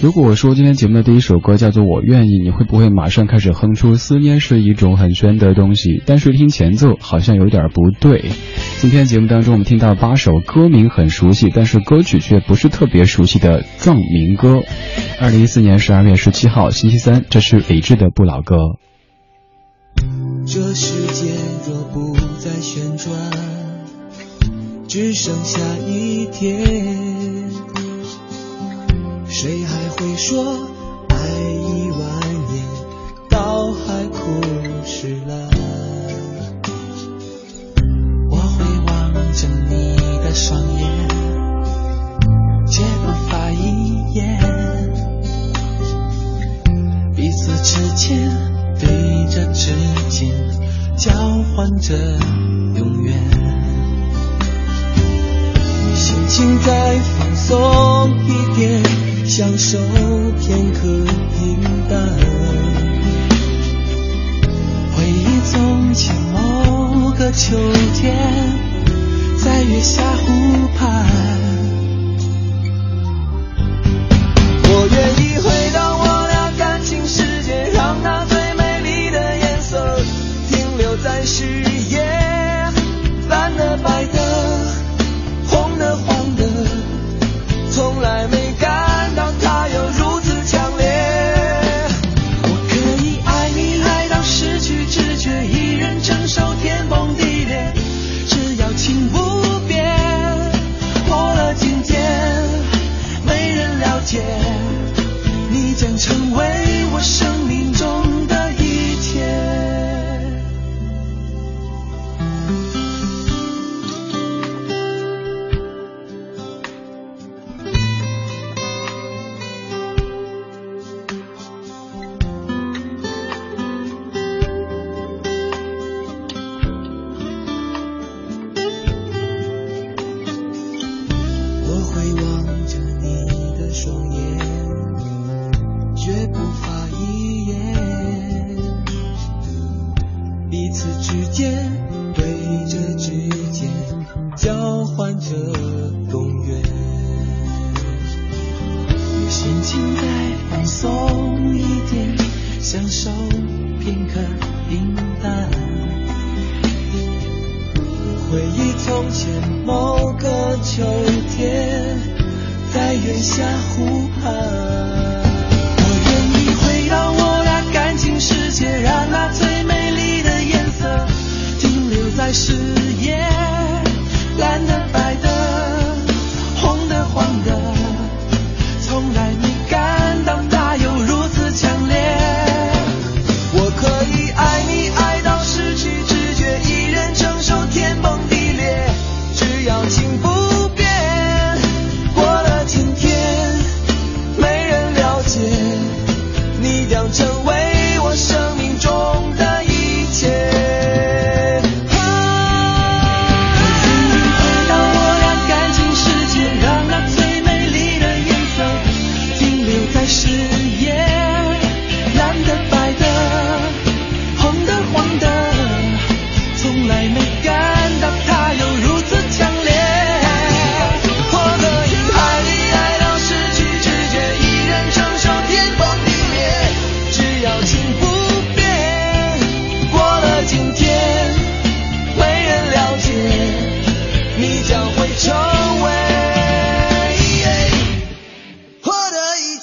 如果我说今天节目的第一首歌叫做《我愿意》，你会不会马上开始哼出“思念是一种很玄的东西”？但是听前奏好像有点不对。今天节目当中，我们听到八首歌名很熟悉，但是歌曲却不是特别熟悉的藏民歌。二零一四年十二月十七号星期三，这是李志的不老歌。这世界若不再旋转，只剩下一天，谁还会说爱一万年，到海枯石烂？我会望着你的双眼，绝不发一言，彼此之间对着指尖交换着永远，请再放松一点，享受片刻平淡。回忆从前某个秋天，在月下湖回忆从前某个秋天，在月下湖畔。我愿意回到我的感情世界，让那最美丽的颜色停留在誓言，蓝的、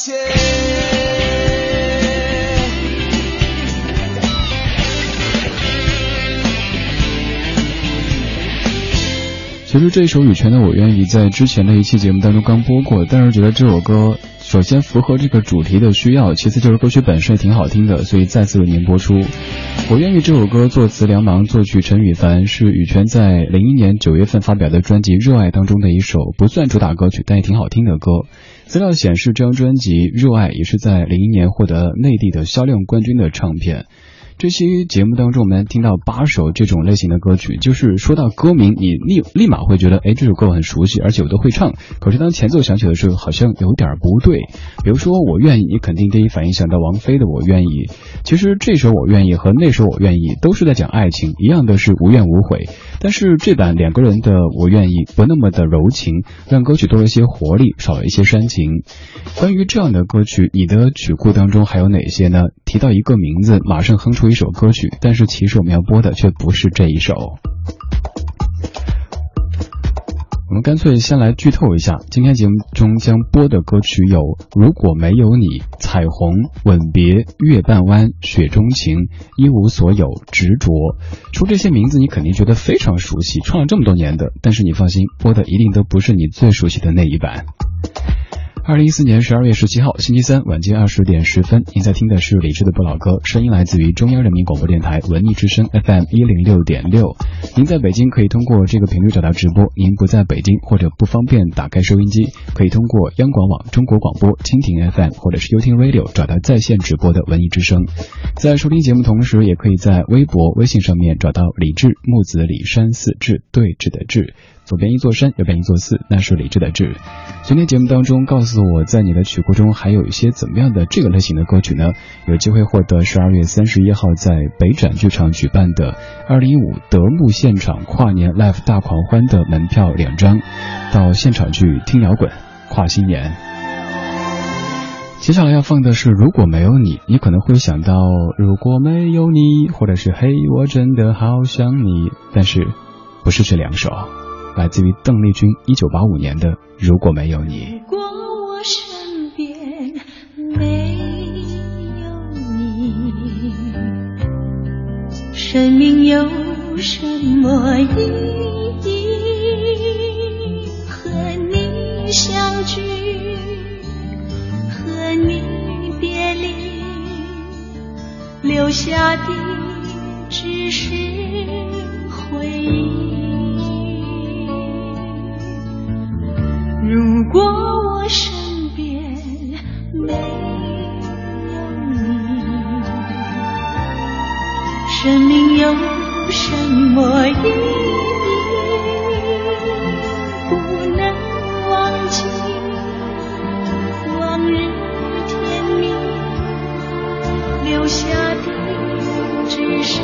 其实这首羽泉的《我愿意》在之前的一期节目当中刚播过，但是觉得这首歌首先符合这个主题的需要，其次就是歌曲本身也挺好听的，所以再次为您播出。《我愿意》这首歌作词梁芒，作曲陈羽凡，是羽泉在零一年九月份发表的专辑《热爱》当中的一首不算主打歌曲，但也挺好听的歌。资料显示，这张专辑《热爱》也是在零一年获得内地的销量冠军的唱片。这期节目当中，我们听到八首这种类型的歌曲，就是说到歌名，你立立马会觉得，哎，这首歌我很熟悉，而且我都会唱。可是当前奏响起的时候，好像有点不对。比如说《我愿意》，你肯定第一反应想到王菲的《我愿意》。其实这首《我愿意》和那首《我愿意》都是在讲爱情，一样的是无怨无悔。但是这版两个人的《我愿意》不那么的柔情，让歌曲多了一些活力，少了一些煽情。关于这样的歌曲，你的曲库当中还有哪些呢？提到一个名字，马上哼出一首歌曲，但是其实我们要播的却不是这一首。我们干脆先来剧透一下，今天节目中将播的歌曲有《如果没有你》《彩虹》《吻别》《月半弯》《雪中情》《一无所有》《执着》。出这些名字，你肯定觉得非常熟悉，唱了这么多年的，但是你放心，播的一定都不是你最熟悉的那一版。二零一四年十二月十七号星期三晚间二十点十分，您在听的是李志的不老歌，声音来自于中央人民广播电台文艺之声 FM 一零六点六。您在北京可以通过这个频率找到直播，您不在北京或者不方便打开收音机，可以通过央广网、中国广播、蜻蜓 FM 或者是优听 Radio 找到在线直播的文艺之声。在收听节目同时，也可以在微博、微信上面找到李志木子李山四志对峙的志。左边一座山，右边一座寺，那是理智的智。今天节目当中，告诉我在你的曲库中还有一些怎么样的这个类型的歌曲呢？有机会获得十二月三十一号在北展剧场举办的二零一五德牧现场跨年 live 大狂欢的门票两张，到现场去听摇滚跨新年。接下来要放的是如果没有你，你可能会想到如果没有你，或者是嘿我真的好想你，但是不是这两首。来自于邓丽君一九八五年的《如果没有你》。如果我身边没有你，生命有什么意义？和你相聚，和你别离，留下的只是回忆。如果我身边没有你，生命有什么意义？不能忘记往日甜蜜，留下的只是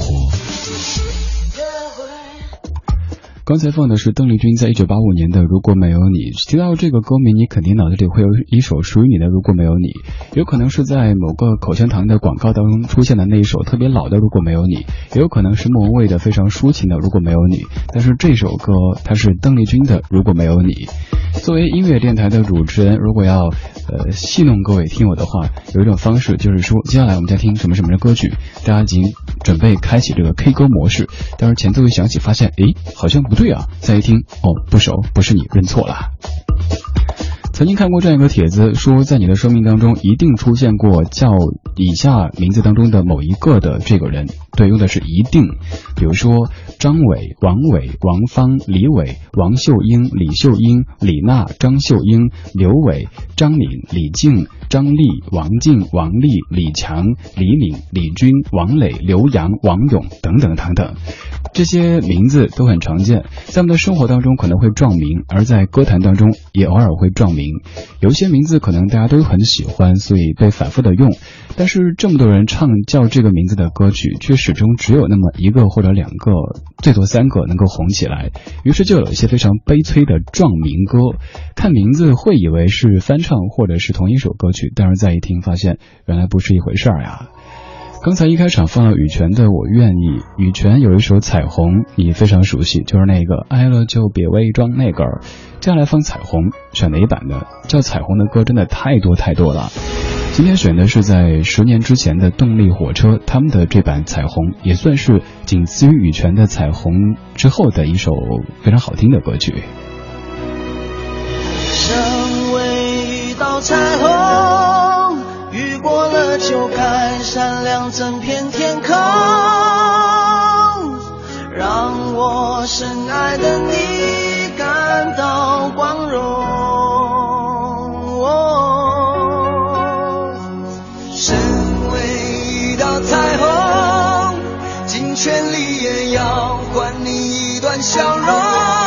刚才放的是邓丽君在一九八五年的《如果没有你》。提到这个歌名，你肯定脑子里会有一首属于你的《如果没有你》，有可能是在某个口香糖的广告当中出现的那一首特别老的《如果没有你》，也有可能是莫文蔚的非常抒情的《如果没有你》。但是这首歌它是邓丽君的《如果没有你》。作为音乐电台的主持人，如果要呃戏弄各位听友的话，有一种方式就是说，接下来我们在听什么什么的歌曲，大家已经准备开启这个 K 歌模式，但是前奏一响起，发现诶好像不对对啊，再一听哦不熟，不是你认错了。曾经看过这样一个帖子，说在你的生命当中一定出现过叫以下名字当中的某一个的这个人，对，用的是一定，比如说张伟、王伟、王芳、李伟、王秀英、李秀英、李娜、张秀英、刘伟、张敏、李静、张丽、王静、王丽、李强、李敏、李军、王磊、刘洋、王勇等等等等。这些名字都很常见，在我们的生活当中可能会撞名，而在歌坛当中也偶尔会撞名。有一些名字可能大家都很喜欢，所以被反复的用。但是这么多人唱叫这个名字的歌曲，却始终只有那么一个或者两个，最多三个能够红起来。于是就有一些非常悲催的撞名歌。看名字会以为是翻唱或者是同一首歌曲，但是再一听发现原来不是一回事儿呀。刚才一开场放了羽泉的《我愿意》，羽泉有一首《彩虹》，你非常熟悉，就是那个爱了就别伪装那个。接下来放《彩虹》，选哪一版的？叫《彩虹》的歌真的太多太多了。今天选的是在十年之前的动力火车他们的这版《彩虹》，也算是仅次于羽泉的《彩虹》之后的一首非常好听的歌曲。身为一道彩虹，雨过了就该闪亮整片天空，让我深爱的你感到光千里也要换你一段笑容。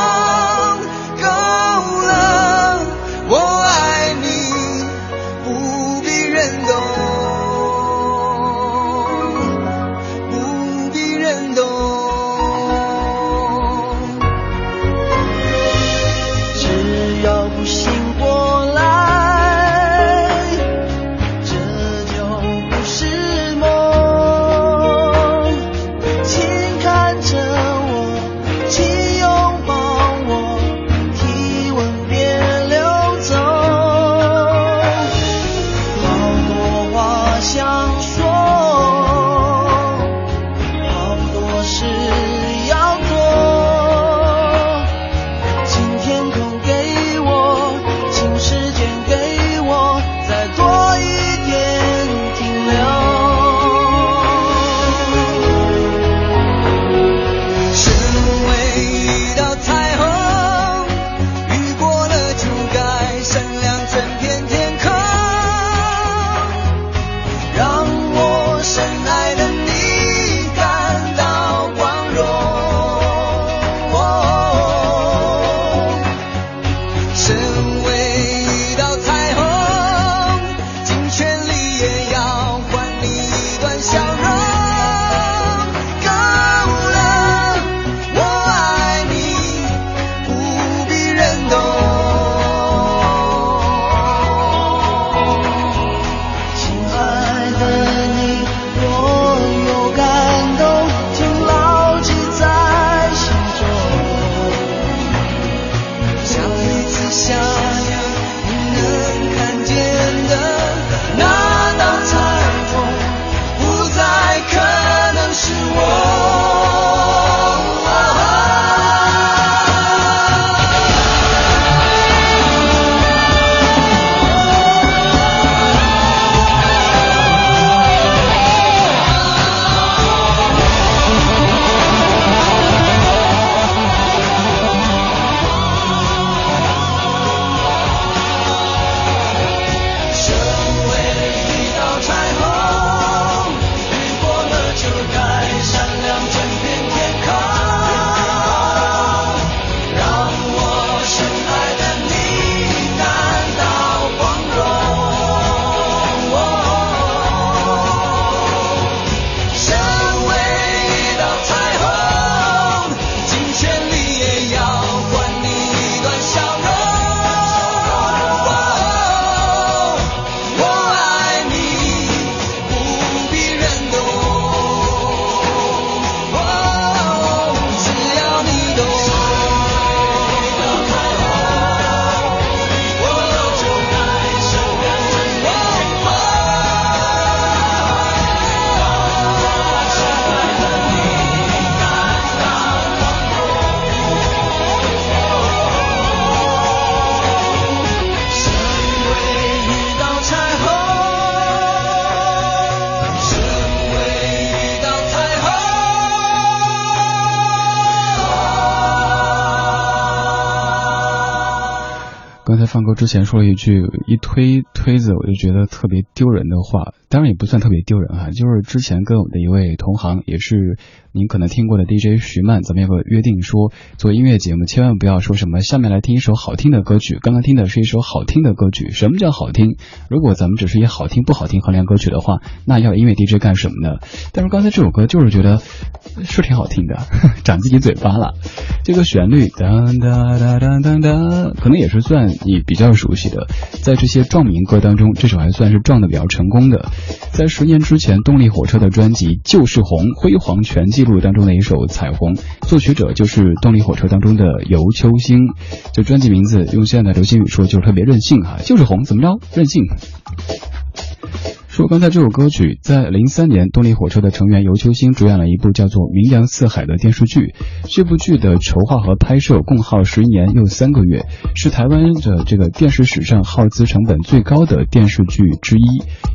之前说了一句一推推子，我就觉得特别丢人的话，当然也不算特别丢人哈，就是之前跟我们的一位同行，也是您可能听过的 DJ 徐曼，咱们有个约定说，做音乐节目千万不要说什么下面来听一首好听的歌曲，刚刚听的是一首好听的歌曲，什么叫好听？如果咱们只是以好听不好听衡量歌曲的话，那要音乐 DJ 干什么呢？但是刚才这首歌就是觉得是挺好听的，长自己嘴巴了，这个旋律当当当当当当，可能也是算你比较熟悉的，在这些壮名歌当中，这首还算是撞的比较成功的。在十年之前，动力火车的专辑《就是红》辉煌全记录当中的一首《彩虹》，作曲者就是动力火车当中的尤秋兴。这专辑名字用现在的流行语说就是特别任性哈，就是红，怎么着任性。说刚才这首歌曲，在零三年，动力火车的成员尤秋兴主演了一部叫做《名扬四海》的电视剧。这部剧的筹划和拍摄共耗十一年又三个月，是台湾的这个电视史上耗资成本最高的电视剧之一。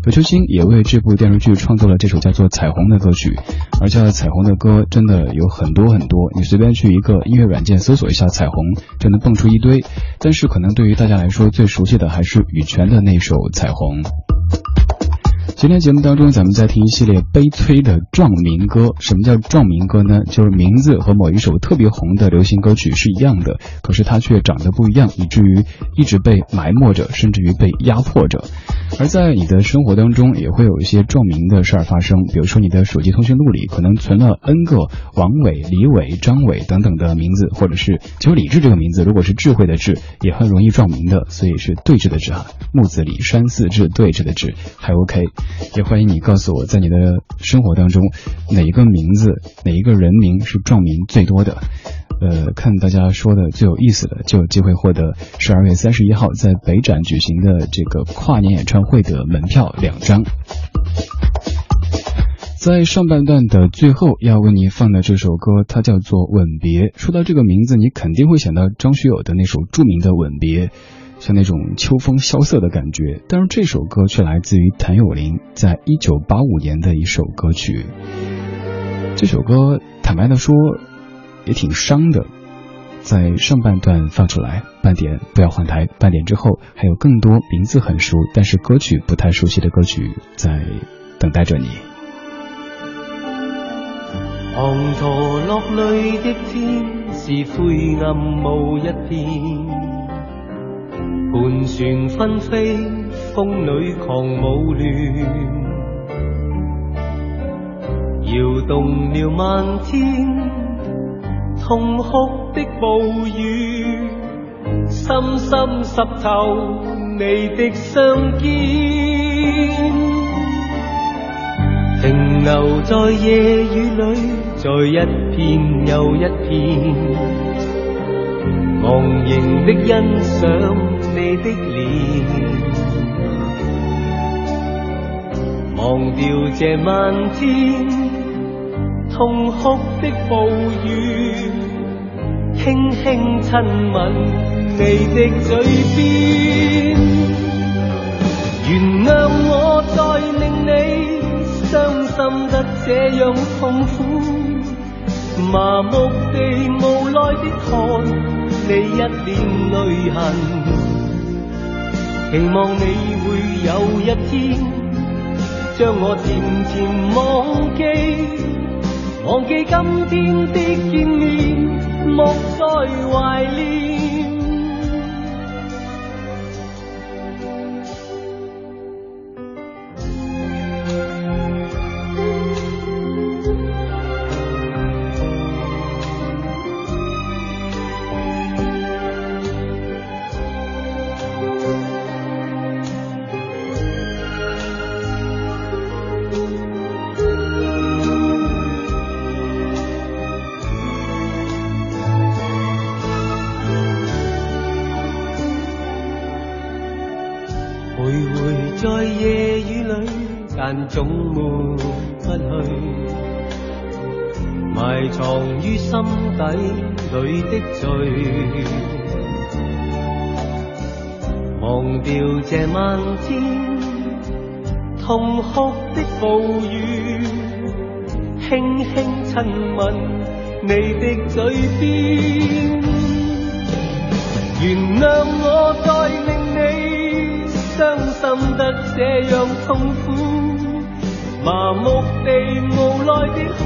尤秋兴也为这部电视剧创作了这首叫做《彩虹》的歌曲。而叫《彩虹》的歌真的有很多很多，你随便去一个音乐软件搜索一下《彩虹》，就能蹦出一堆。但是可能对于大家来说，最熟悉的还是羽泉的那首《彩虹》。今天节目当中，咱们在听一系列悲催的壮民歌。什么叫壮民歌呢？就是名字和某一首特别红的流行歌曲是一样的，可是它却长得不一样，以至于一直被埋没着，甚至于被压迫着。而在你的生活当中，也会有一些壮民的事儿发生。比如说，你的手机通讯录里可能存了 N 个王伟、李伟、张伟等等的名字，或者是就李志这个名字，如果是智慧的智，也很容易壮民的，所以是对峙的志啊。木子李山四志对峙的志还 OK。也欢迎你告诉我，在你的生活当中，哪一个名字、哪一个人名是撞名最多的？呃，看大家说的最有意思的，就有机会获得十二月三十一号在北展举行的这个跨年演唱会的门票两张。在上半段的最后要为你放的这首歌，它叫做《吻别》。说到这个名字，你肯定会想到张学友的那首著名的《吻别》。像那种秋风萧瑟的感觉，但是这首歌却来自于谭咏麟在一九八五年的一首歌曲。这首歌坦白的说也挺伤的，在上半段放出来，半点不要换台，半点之后还有更多名字很熟但是歌曲不太熟悉的歌曲在等待着你。滂沱落泪的天是灰暗无一片。盘旋纷飞，风里狂舞乱，摇动了漫天，痛哭的暴雨，深深湿透你的双肩，停留在夜雨里，在一片又一片，忘形的欣赏。你的脸，忘掉这漫天痛哭的暴雨，轻轻亲吻你的嘴边。原谅我再令你伤心得这样痛苦，麻木地无奈地看你一脸泪痕。期望你会有一天将我渐渐忘记，忘记今天的见面，莫再怀念。总抹不去，埋藏于心底里的罪，忘掉这漫天痛哭的暴雨，轻轻亲吻你的嘴边。原谅我再令你伤心得这样痛苦，麻木地无奈的看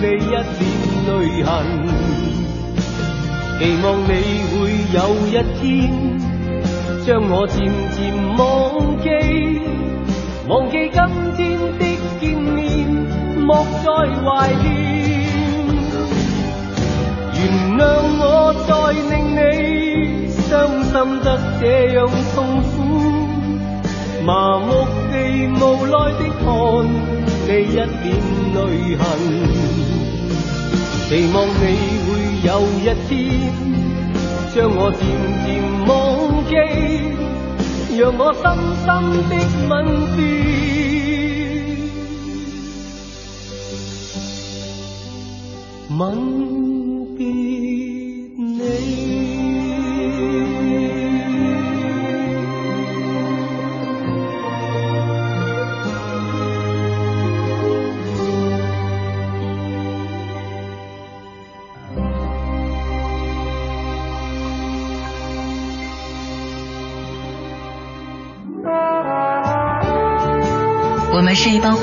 你一脸泪痕。期望你会有一天将我渐渐忘记，忘记今天的见面，莫再怀念。原谅我再令你伤心得这样痛苦，麻木地无奈地看你一脸泪痕，期望你会有一天将我渐渐忘记，让我深深的吻别。吻。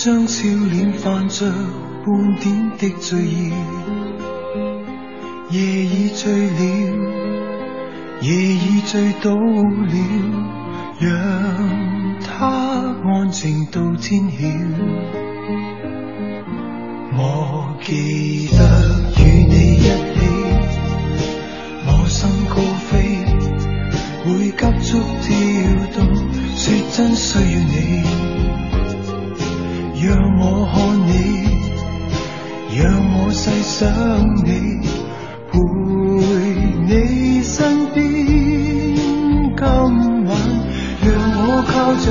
张笑脸泛着半点的醉意。夜已醉了，夜已醉倒了，让它安静到天晓。我记得与你一起，我心高飞，会急速跳动，说真需要你，让我看你，让我细想你。陪你身边，今晚让我靠着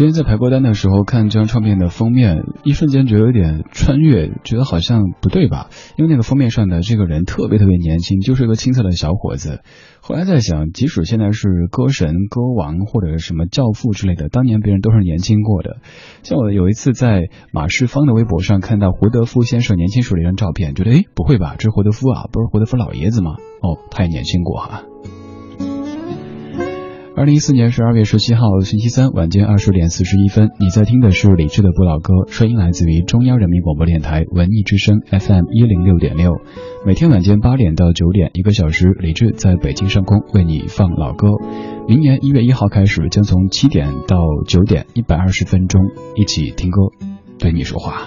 今天在排歌单的时候看这张唱片的封面，一瞬间觉得有点穿越，觉得好像不对吧？因为那个封面上的这个人特别特别年轻，就是一个青涩的小伙子。后来在想，即使现在是歌神、歌王或者什么教父之类的，当年别人都是年轻过的。像我有一次在马世芳的微博上看到胡德夫先生年轻时的一张照片，觉得诶，不会吧，这是胡德夫啊，不是胡德夫老爷子吗？哦，他也年轻过哈。二零一四年十二月十七号星期三晚间二十点四十一分，你在听的是李志的不老歌，声音来自于中央人民广播电台文艺之声 FM 一零六点六。每天晚间八点到九点，一个小时，李志在北京上空为你放老歌。明年一月一号开始，将从七点到九点，一百二十分钟，一起听歌，对你说话。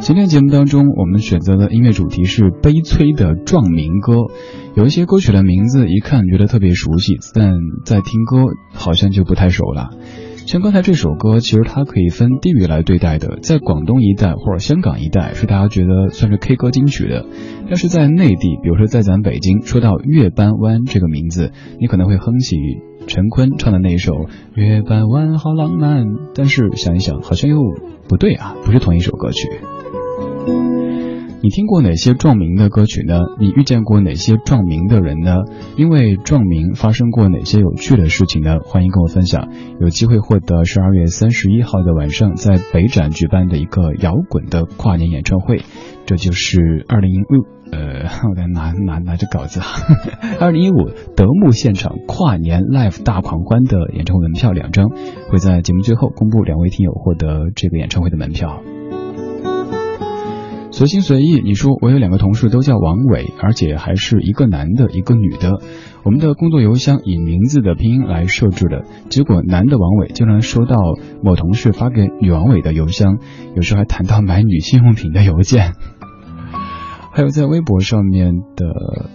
今天节目当中，我们选择的音乐主题是悲催的壮民歌。有一些歌曲的名字一看觉得特别熟悉，但在听歌好像就不太熟了。像刚才这首歌，其实它可以分地域来对待的，在广东一带或者香港一带是大家觉得算是 K 歌金曲的，但是在内地，比如说在咱北京，说到月半弯这个名字，你可能会哼起陈坤唱的那一首《月半弯好浪漫》，但是想一想，好像又不对啊，不是同一首歌曲。你听过哪些壮民的歌曲呢？你遇见过哪些壮民的人呢？因为壮民发生过哪些有趣的事情呢？欢迎跟我分享。有机会获得十二月三十一号的晚上在北展举办的一个摇滚的跨年演唱会，这就是二零一五呃，我在拿拿拿着稿子，二零一五德牧现场跨年 live 大狂欢的演唱会门票两张，会在节目最后公布两位听友获得这个演唱会的门票。随心随意，你说我有两个同事都叫王伟，而且还是一个男的，一个女的。我们的工作邮箱以名字的拼音来设置的，结果男的王伟经常收到某同事发给女王伟的邮箱，有时候还谈到买女性用品的邮件。还有在微博上面的。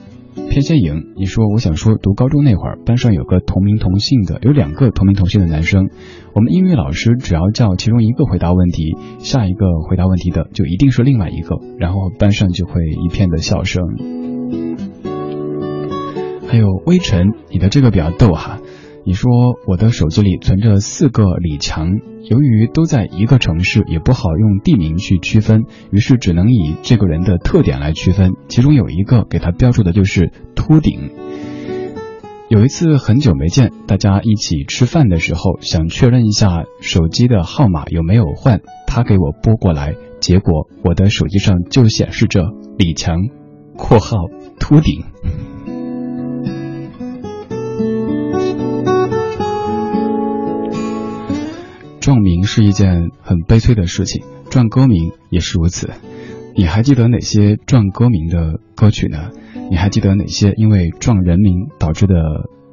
偏先影，你说我想说，读高中那会儿，班上有个同名同姓的，有两个同名同姓的男生。我们英语老师只要叫其中一个回答问题，下一个回答问题的就一定是另外一个，然后班上就会一片的笑声。还有微尘，你的这个比较逗哈。你说我的手机里存着四个李强，由于都在一个城市，也不好用地名去区分，于是只能以这个人的特点来区分。其中有一个给他标注的就是秃顶。有一次很久没见，大家一起吃饭的时候，想确认一下手机的号码有没有换，他给我拨过来，结果我的手机上就显示着李强（括号秃顶）。撞名是一件很悲催的事情，撞歌名也是如此。你还记得哪些撞歌名的歌曲呢？你还记得哪些因为撞人名导致的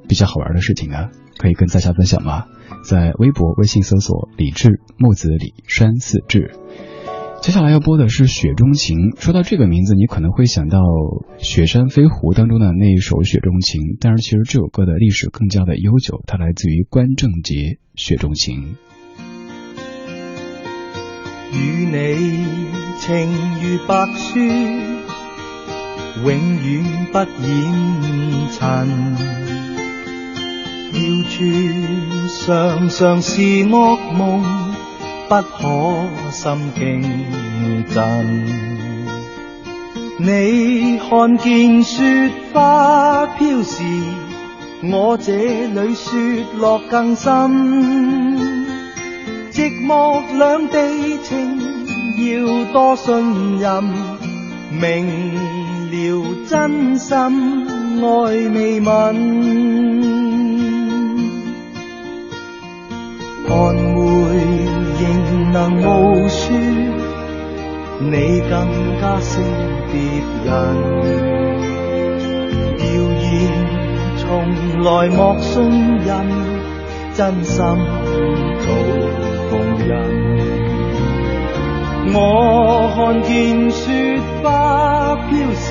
比较好玩的事情呢？可以跟在下分享吗？在微博、微信搜索“李志木子李山四志”。接下来要播的是《雪中情》。说到这个名字，你可能会想到《雪山飞狐》当中的那一首《雪中情》，但是其实这首歌的历史更加的悠久，它来自于关正杰《雪中情》。与你情如白雪，永远不染尘。要处常常是恶梦，不可心惊震。你看见雪花飘时，我这里雪落更深。寂寞两地情，要多信任。明了真心，爱未泯。寒梅仍能无雪，你更加胜别人。谣言从来莫信任，真心共人，我看见雪花飘时，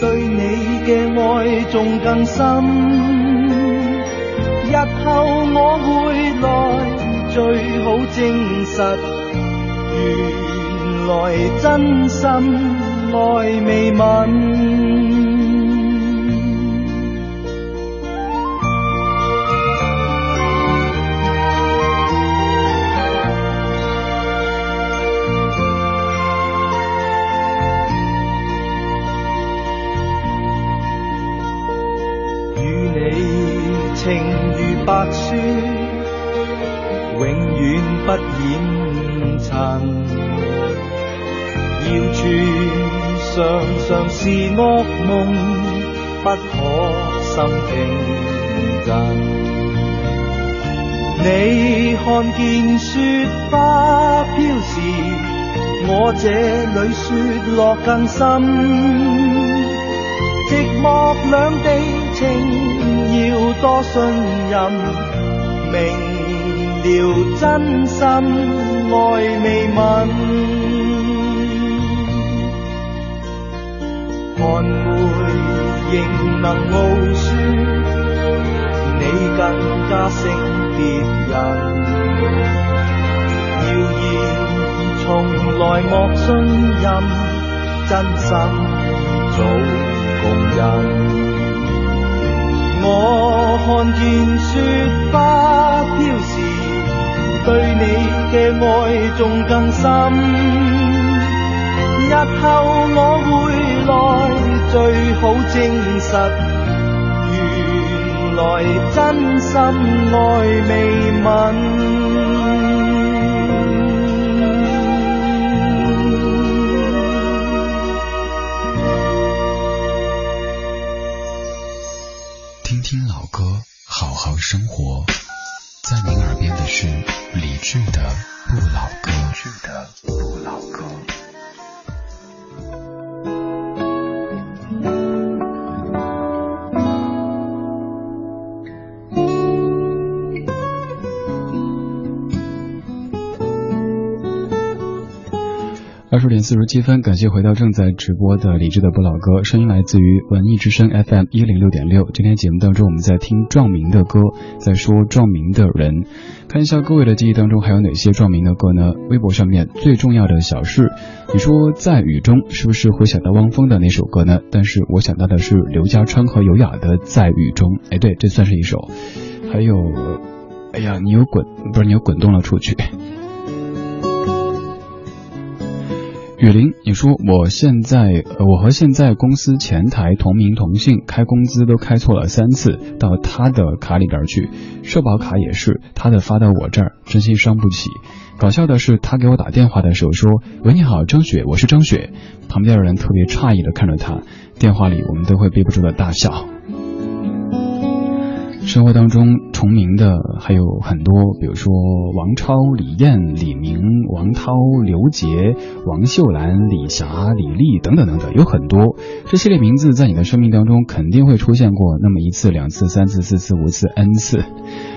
对你嘅爱仲更深。日后我会来，最好证实，原来真心爱未泯。要传常常是恶梦，不可心平静。你看见雪花飘时，我这里雪落更深。寂寞两地情要多信任，明了真心爱未泯。寒梅仍能傲雪，你更加胜。别人谣言从来莫信任，真心早共人。你的爱仲更深。日后我会来，最好证实。来真心爱未泯。听听老歌，好好生活。在您耳边的是理智的。二十点四十七分，感谢回到正在直播的理智的不老歌，声音来自于文艺之声 FM 一零六点六。今天节目当中，我们在听壮明的歌，在说壮明的人。看一下各位的记忆当中还有哪些壮明的歌呢？微博上面最重要的小事，你说在雨中是不是会想到汪峰的那首歌呢？但是我想到的是刘家昌和优雅的在雨中。哎，对，这算是一首。还有，哎呀，你又滚，不是你又滚动了出去。雨林，你说我现在，我和现在公司前台同名同姓，开工资都开错了三次，到他的卡里边去，社保卡也是他的发到我这儿，真心伤不起。搞笑的是，他给我打电话的时候说：“喂，你好，张雪，我是张雪。”旁边的人特别诧异的看着他，电话里我们都会憋不住的大笑。生活当中重名的还有很多，比如说王超、李艳、李明、王涛、刘杰、王秀兰、李霞、李丽等等等等，有很多这系列名字在你的生命当中肯定会出现过那么一次、两次、三次、四次、五次、n 次。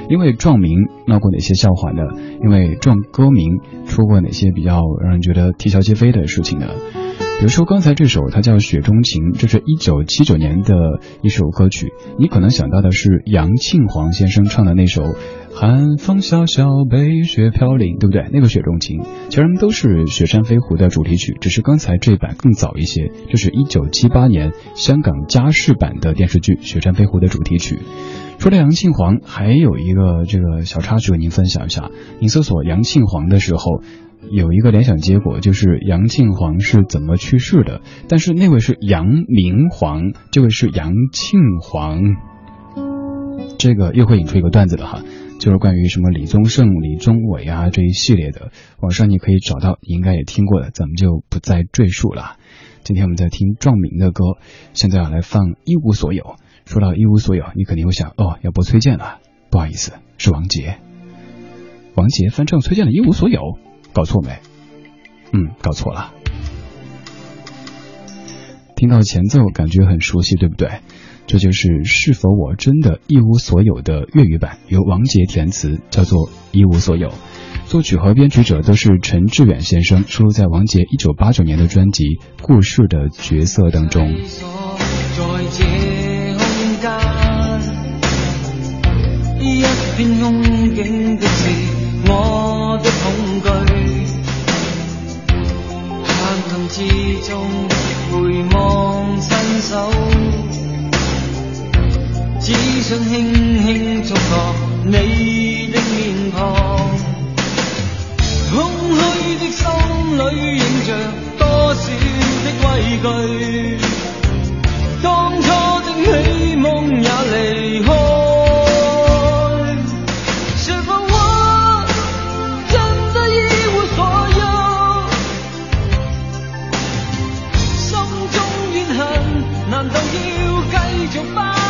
因为撞名闹过哪些笑话呢？因为撞歌名出过哪些比较让人觉得啼笑皆非的事情呢？比如说刚才这首，它叫《雪中情》，这是一九七九年的一首歌曲。你可能想到的是杨庆煌先生唱的那首《寒风萧萧，北雪飘零》，对不对？那个《雪中情》其实都是《雪山飞狐》的主题曲，只是刚才这版更早一些。这是一九七八年香港加视版的电视剧《雪山飞狐》的主题曲。除了杨庆煌，还有一个这个小插曲和您分享一下。您搜索杨庆煌的时候。有一个联想结果，就是杨庆煌是怎么去世的？但是那位是杨明煌，这位是杨庆煌，这个又会引出一个段子了哈，就是关于什么李宗盛、李宗伟啊这一系列的，网上你可以找到，你应该也听过的，咱们就不再赘述了。今天我们在听壮明的歌，现在要来放《一无所有》。说到《一无所有》，你肯定会想，哦，要播崔健了，不好意思，是王杰。王杰翻唱崔健的《一无所有》。搞错没？嗯，搞错了。听到前奏，感觉很熟悉，对不对？这就是《是否我真的一无所有》的粤语版，由王杰填词，叫做《一无所有》。作曲和编曲者都是陈志远先生，收录在王杰一九八九年的专辑《故事的角色》当中。一片空景之中回望伸手，只想轻轻触摸你的面庞。空虚的心里映着多少的畏惧，当初的美梦也离。开就放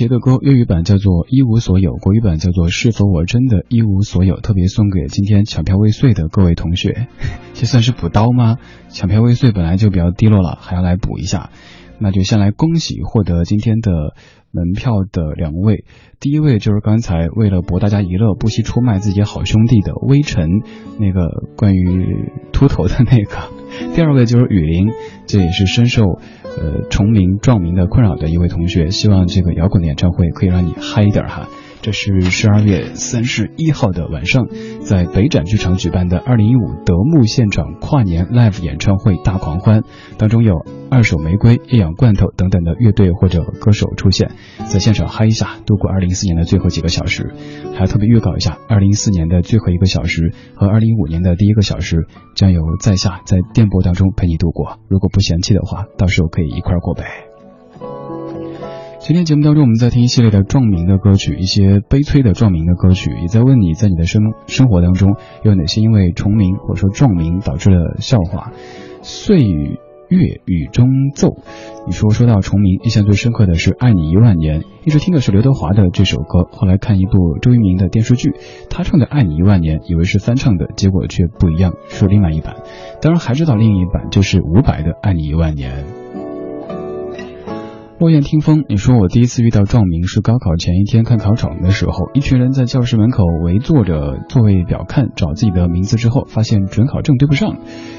杰的歌粤语版叫做《一无所有》，国语版叫做《是否我真的一无所有》，特别送给今天抢票未遂的各位同学。这算是补刀吗？抢票未遂本来就比较低落了，还要来补一下。那就先来恭喜获得今天的门票的两位。第一位就是刚才为了博大家一乐不惜出卖自己好兄弟的微尘，那个关于秃头的那个。第二位就是雨林，这也是深受呃重名撞名的困扰的一位同学。希望这个摇滚的演唱会可以让你嗨一点哈。这是十二月三十一号的晚上，在北展剧场举办的二零一五德牧现场跨年 live 演唱会大狂欢，当中有二手玫瑰、一氧罐头等等的乐队或者歌手出现，在现场嗨一下，度过二零一四年的最后几个小时。还要特别预告一下，二零一四年的最后一个小时和二零一五年的第一个小时将由在下在电波当中陪你度过。如果不嫌弃的话，到时候可以一块儿过呗。今天节目当中，我们在听一系列的壮鸣的歌曲，一些悲催的壮鸣的歌曲，也在问你在你的生生活当中有哪些因为重名或者说壮名导致的笑话。岁月雨中奏，你说说到重名，印象最深刻的是《爱你一万年》，一直听的是刘德华的这首歌，后来看一部周渝民的电视剧，他唱的《爱你一万年》，以为是翻唱的，结果却不一样，是另外一版。当然还知道另一版就是伍佰的《爱你一万年》。落雁听风，你说我第一次遇到壮名是高考前一天看考场的时候，一群人在教室门口围坐着座位表看找自己的名字之后，发现准考证对不上，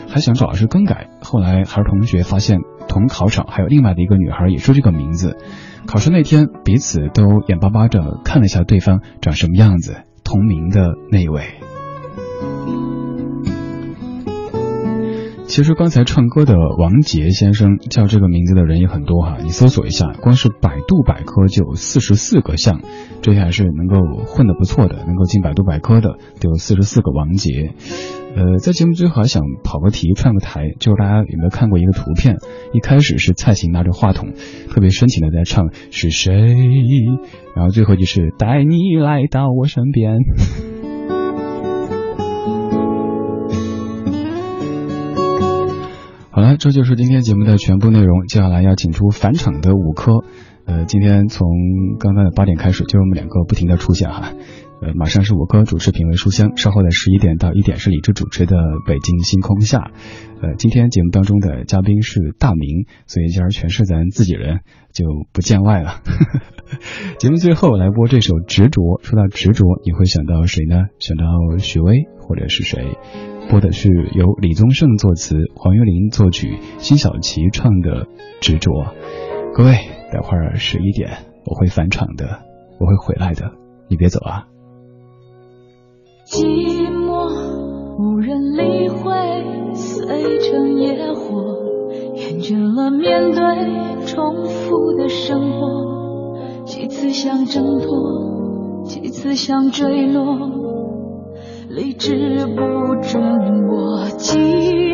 还想找老师更改。后来还是同学发现同考场还有另外的一个女孩也说这个名字。考试那天彼此都眼巴巴着看了一下对方长什么样子，同名的那一位。其实刚才唱歌的王杰先生叫这个名字的人也很多哈，你搜索一下，光是百度百科就有四十四个像，这还是能够混得不错的，能够进百度百科的得有四十四个王杰。呃，在节目最后还想跑个题串个台，就是大家有没有看过一个图片？一开始是蔡琴拿着话筒，特别深情的在唱是谁，然后最后就是带你来到我身边。好了，这就是今天节目的全部内容。接下来要请出返场的五科，呃，今天从刚刚的八点开始，就我们两个不停的出现哈。呃，马上是五哥主持品味书香，稍后的十一点到一点是李志主持的北京星空下。呃，今天节目当中的嘉宾是大明，所以今儿全是咱自己人，就不见外了。节目最后来播这首《执着》，说到执着，你会想到谁呢？想到许巍或者是谁？播的是由李宗盛作词、黄岳林作曲、辛晓琪唱的《执着》。各位，待会儿十一点我会返场的，我会回来的，你别走啊！寂寞无人理会，碎成野火，厌倦了面对重复的生活，几次想挣脱，几次想坠落。理智不准我寂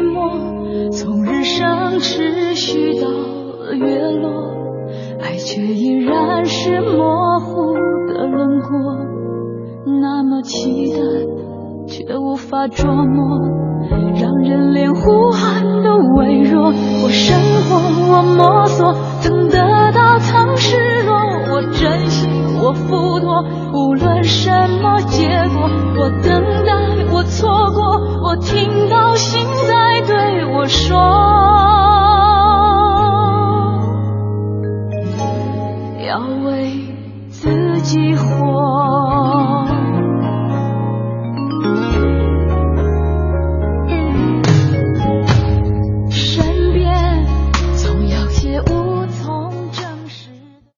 寞，从日升持续到月落，爱却依然是模糊的轮廓，那么期待却无法捉摸，让人连呼喊都微弱。我生活，我摸索，曾得到，曾失落，我珍惜，我付托，无论什么结果，我等待，我。错过，我听到心在对我说，要为自己活。